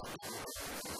やった!